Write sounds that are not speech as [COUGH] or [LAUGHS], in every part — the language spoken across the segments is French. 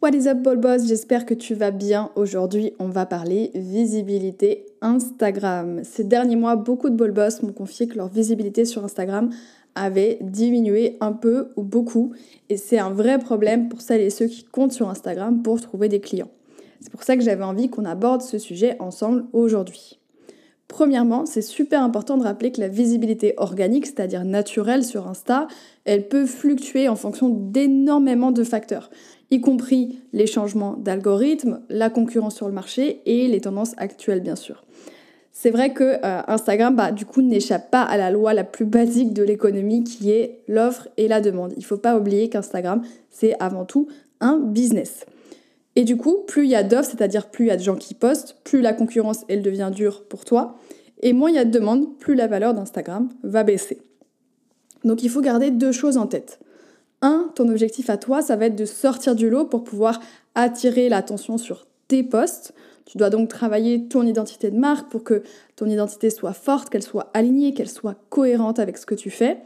What is up, Ball Boss? J'espère que tu vas bien. Aujourd'hui, on va parler visibilité Instagram. Ces derniers mois, beaucoup de Ball Boss m'ont confié que leur visibilité sur Instagram avait diminué un peu ou beaucoup. Et c'est un vrai problème pour celles et ceux qui comptent sur Instagram pour trouver des clients. C'est pour ça que j'avais envie qu'on aborde ce sujet ensemble aujourd'hui. Premièrement, c'est super important de rappeler que la visibilité organique, c'est-à-dire naturelle sur Insta, elle peut fluctuer en fonction d'énormément de facteurs y compris les changements d'algorithme, la concurrence sur le marché et les tendances actuelles bien sûr. C'est vrai que euh, Instagram, bah, du coup, n'échappe pas à la loi la plus basique de l'économie qui est l'offre et la demande. Il ne faut pas oublier qu'Instagram, c'est avant tout un business. Et du coup, plus il y a d'offres, c'est-à-dire plus il y a de gens qui postent, plus la concurrence, elle devient dure pour toi. Et moins il y a de demandes, plus la valeur d'Instagram va baisser. Donc il faut garder deux choses en tête. Un, ton objectif à toi, ça va être de sortir du lot pour pouvoir attirer l'attention sur tes posts. Tu dois donc travailler ton identité de marque pour que ton identité soit forte, qu'elle soit alignée, qu'elle soit cohérente avec ce que tu fais.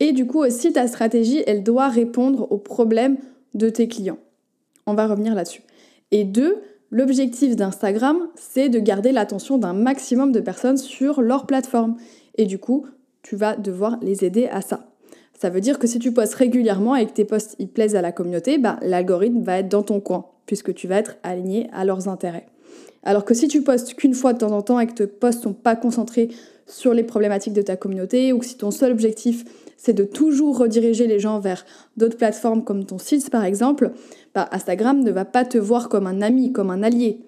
Et du coup aussi, ta stratégie, elle doit répondre aux problèmes de tes clients. On va revenir là-dessus. Et deux, l'objectif d'Instagram, c'est de garder l'attention d'un maximum de personnes sur leur plateforme. Et du coup, tu vas devoir les aider à ça. Ça veut dire que si tu postes régulièrement et que tes posts ils plaisent à la communauté, bah, l'algorithme va être dans ton coin, puisque tu vas être aligné à leurs intérêts. Alors que si tu postes qu'une fois de temps en temps et que tes posts sont pas concentrés sur les problématiques de ta communauté, ou que si ton seul objectif c'est de toujours rediriger les gens vers d'autres plateformes comme ton site par exemple, bah, Instagram ne va pas te voir comme un ami, comme un allié.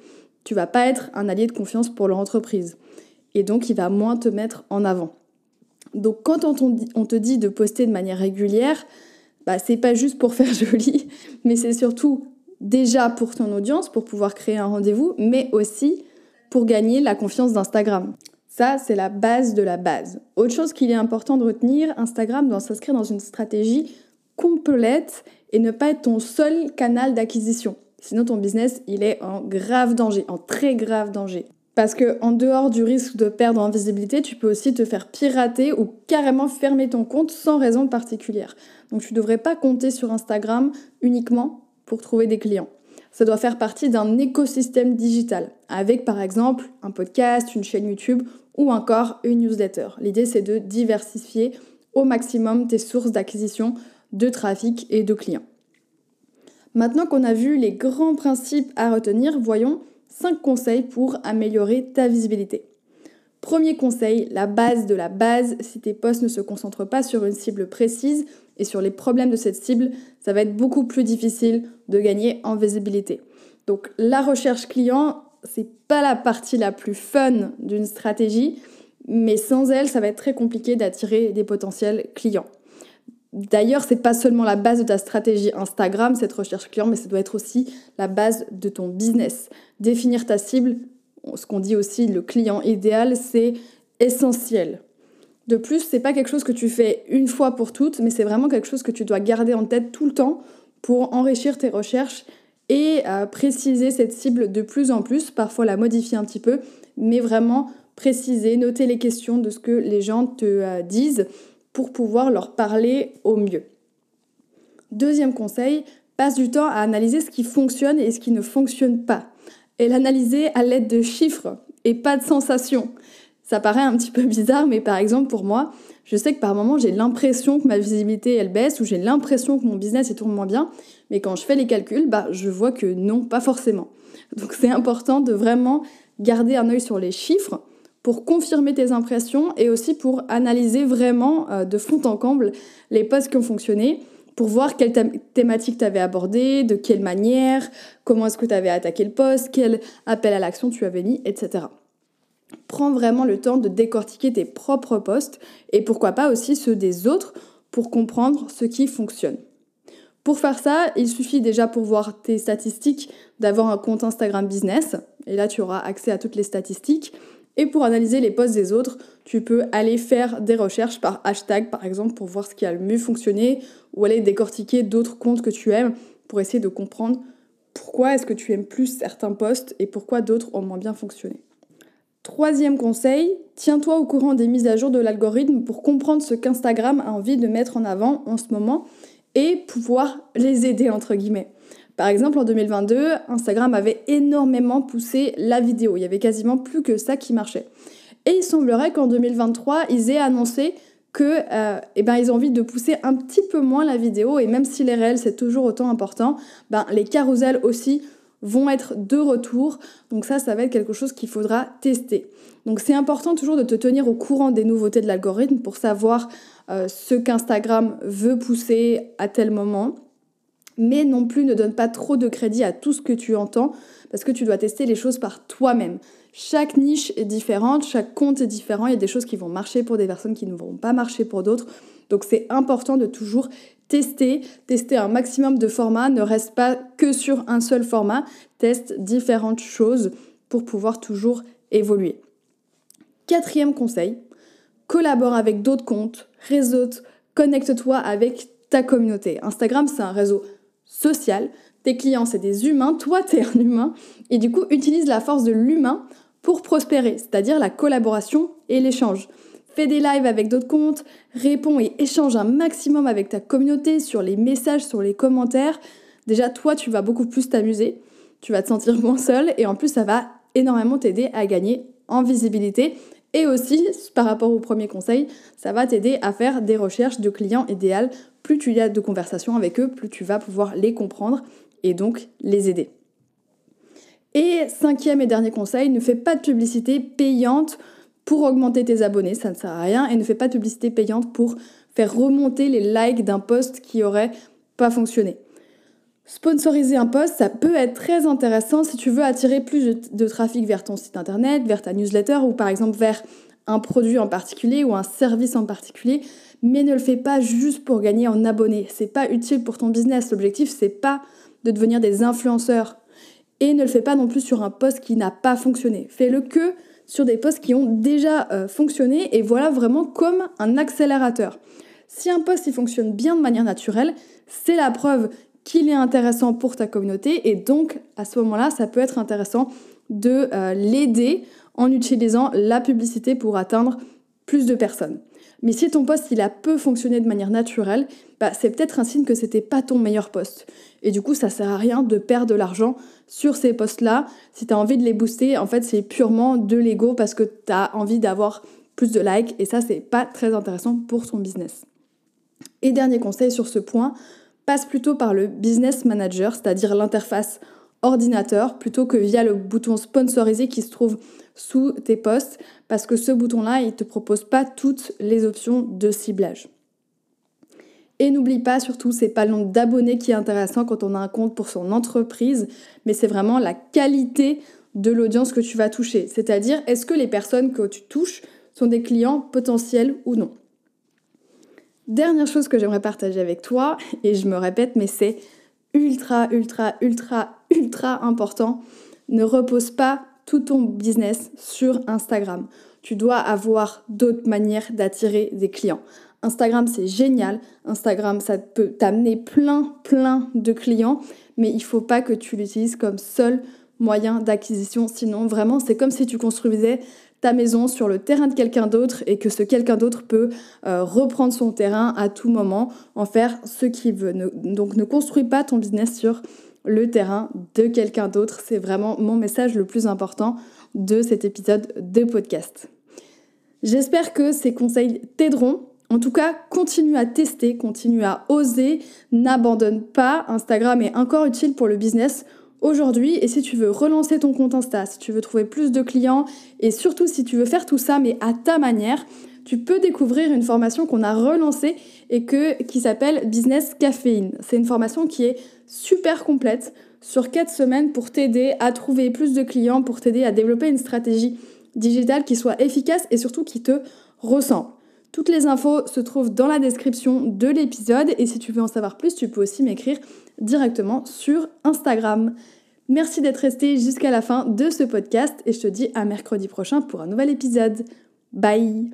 Tu vas pas être un allié de confiance pour leur entreprise. Et donc il va moins te mettre en avant. Donc quand on, te dit de poster de manière régulière, bah, c'est pas juste pour [LAUGHS] faire joli, mais c'est surtout déjà pour ton audience, pour pouvoir créer un rendez-vous, mais aussi pour gagner la confiance d'Instagram. Ça, c'est la base de la base. Autre chose qu'il est important de retenir, Instagram doit s'inscrire dans une stratégie complète et ne pas être ton seul canal d'acquisition. Sinon, ton business, il est en grave danger, en très grave danger. Parce que en dehors du risque de perdre en visibilité, tu peux aussi te faire pirater ou carrément fermer ton compte sans raison particulière. Donc tu ne devrais pas compter sur Instagram uniquement pour trouver des clients. Ça doit faire partie d'un écosystème digital, avec par exemple un podcast, une chaîne YouTube ou encore une newsletter. L'idée c'est de diversifier au maximum tes sources d'acquisition de trafic et de clients. Maintenant qu'on a vu les grands principes à retenir, voyons 5 conseils pour améliorer ta visibilité. Premier conseil, la base de la base, si tes posts ne se concentrent pas sur une cible précise et sur les problèmes de cette cible, ça va être beaucoup plus difficile de gagner en visibilité. Donc la recherche client, c'est pas la partie la plus fun d'une stratégie, mais sans elle, ça va être très compliqué d'attirer des potentiels clients. D'ailleurs, c'est pas seulement la base de ta stratégie Instagram, cette recherche client, mais ça doit être aussi la base de ton business. Définir ta cible, ce qu'on dit aussi le client idéal, c'est essentiel. De plus, c'est pas quelque chose que tu fais une fois pour toutes, mais c'est vraiment quelque chose que tu dois garder en tête tout le temps pour enrichir tes recherches et euh, préciser cette cible de plus en plus, parfois la modifier un petit peu, mais vraiment préciser, noter les questions de ce que les gens te euh, disent pour pouvoir leur parler au mieux. Deuxième conseil, passe du temps à analyser ce qui fonctionne et ce qui ne fonctionne pas. Et l'analyser à l'aide de chiffres et pas de sensations. Ça paraît un petit peu bizarre, mais par exemple pour moi, je sais que par moment j'ai l'impression que ma visibilité elle baisse ou j'ai l'impression que mon business il tourne moins bien, mais quand je fais les calculs, bah, je vois que non, pas forcément. Donc c'est important de vraiment garder un œil sur les chiffres pour confirmer tes impressions et aussi pour analyser vraiment euh, de fond en comble les posts qui ont fonctionné, pour voir quelle thématique tu avais abordé, de quelle manière, comment est-ce que tu avais attaqué le post, quel appel à l'action tu avais mis, etc. Prends vraiment le temps de décortiquer tes propres posts et pourquoi pas aussi ceux des autres pour comprendre ce qui fonctionne. Pour faire ça, il suffit déjà pour voir tes statistiques d'avoir un compte Instagram Business. Et là, tu auras accès à toutes les statistiques Et pour analyser les posts des autres, tu peux aller faire des recherches par hashtag par exemple pour voir ce qui a le mieux fonctionné ou aller décortiquer d'autres comptes que tu aimes pour essayer de comprendre pourquoi est-ce que tu aimes plus certains posts et pourquoi d'autres ont moins bien fonctionné. Troisième conseil, tiens-toi au courant des mises à jour de l'algorithme pour comprendre ce qu'Instagram a envie de mettre en avant en ce moment et pouvoir les aider entre guillemets. Par exemple, en 2022, Instagram avait énormément poussé la vidéo. Il y avait quasiment plus que ça qui marchait. Et il semblerait qu'en 2023, ils aient annoncé que euh, eh ben, ils ont envie de pousser un petit peu moins la vidéo et même si les réels c'est toujours autant important, ben, les carousels aussi vont être de retour. Donc ça, ça va être quelque chose qu'il faudra tester. Donc c'est important toujours de te tenir au courant des nouveautés de l'algorithme pour savoir euh, ce qu'Instagram veut pousser à tel moment. Mais non plus ne donne pas trop de crédit à tout ce que tu entends parce que tu dois tester les choses par toi-même. Chaque niche est différente, chaque compte est différent, il y a des choses qui vont marcher pour des personnes qui ne vont pas marcher pour d'autres. Donc c'est important de toujours tester, tester un maximum de formats, ne reste pas que sur un seul format, teste différentes choses pour pouvoir toujours évoluer. Quatrième conseil, collabore avec d'autres comptes, réseaute, connecte-toi avec ta communauté. Instagram, c'est un réseau social, tes clients, c'est des humains, toi, tu es un humain, et du coup, utilise la force de l'humain pour prospérer, c'est-à-dire la collaboration et l'échange. Fais des lives avec d'autres comptes, réponds et échange un maximum avec ta communauté sur les messages, sur les commentaires. Déjà, toi, tu vas beaucoup plus t'amuser, tu vas te sentir moins seul et en plus, ça va énormément t'aider à gagner en visibilité. Et aussi, par rapport au premier conseil, ça va t'aider à faire des recherches de clients idéaux. Plus tu y as de conversations avec eux, plus tu vas pouvoir les comprendre et donc les aider. Et cinquième et dernier conseil, ne fais pas de publicité payante pour augmenter tes abonnés, ça ne sert à rien, et ne fais pas de publicité payante pour faire remonter les likes d'un post qui aurait pas fonctionné. Sponsoriser un post, ça peut être très intéressant si tu veux attirer plus de, trafic vers ton site internet, vers ta newsletter ou par exemple vers un produit en particulier ou un service en particulier, mais ne le fais pas juste pour gagner en abonnés. C'est pas utile pour ton business. L'objectif, c'est pas de devenir des influenceurs. Et ne le fais pas non plus sur un post qui n'a pas fonctionné. Fais-le que sur des posts qui ont déjà euh, fonctionné et voilà vraiment comme un accélérateur. Si un post il fonctionne bien de manière naturelle, c'est la preuve qu'il est intéressant pour ta communauté et donc à ce moment-là, ça peut être intéressant de euh, l'aider en utilisant la publicité pour atteindre plus de personnes. Mais si ton poste il a peu fonctionné de manière naturelle, bah, c'est peut-être un signe que c'était pas ton meilleur poste. Et du coup, ça sert à rien de perdre de l'argent sur ces postes-là. Si tu as envie de les booster, en fait, c'est purement de l'ego parce que tu as envie d'avoir plus de likes et ça, c'est pas très intéressant pour ton business. Et dernier conseil sur ce point, plutôt par le business manager, c'est-à-dire l'interface ordinateur, plutôt que via le bouton sponsorisé qui se trouve sous tes posts, parce que ce bouton-là, il ne te propose pas toutes les options de ciblage. Et n'oublie pas surtout, c'est pas le nombre d'abonnés qui est intéressant quand on a un compte pour son entreprise, mais c'est vraiment la qualité de l'audience que tu vas toucher. C'est-à-dire, est-ce que les personnes que tu touches sont des clients potentiels ou non? Dernière chose que j'aimerais partager avec toi, et je me répète, mais c'est ultra, ultra, ultra, ultra important. Ne repose pas tout ton business sur Instagram. Tu dois avoir d'autres manières d'attirer des clients. Instagram, c'est génial. Instagram, ça peut t'amener plein, plein de clients, mais il faut pas que tu l'utilises comme seul moyen d'acquisition. Sinon, vraiment, c'est comme si tu construisais ta maison sur le terrain de quelqu'un d'autre et que ce quelqu'un d'autre peut euh, reprendre son terrain à tout moment, en faire ce qu'il veut. donc ne construis pas ton business sur le terrain de quelqu'un d'autre. C'est vraiment mon message le plus important de cet épisode de podcast. J'espère que ces conseils t'aideront en tout cas, continue à tester, continue à oser, n'abandonne pas. Instagram est encore utile pour le business aujourd'hui et si tu veux relancer ton compte Insta, si tu veux trouver plus de clients et surtout si tu veux faire tout ça mais à ta manière, tu peux découvrir une formation qu'on a relancée et que, qui s'appelle Business Caféine. C'est une formation qui est super complète sur 4 semaines pour t'aider à trouver plus de clients, pour t'aider à développer une stratégie digitale qui soit efficace et surtout qui te ressemble. Toutes les infos se trouvent dans la description de l'épisode et si tu veux en savoir plus, tu peux aussi m'écrire directement sur Instagram. Merci d'être resté jusqu'à la fin de ce podcast et je te dis à mercredi prochain pour un nouvel épisode. Bye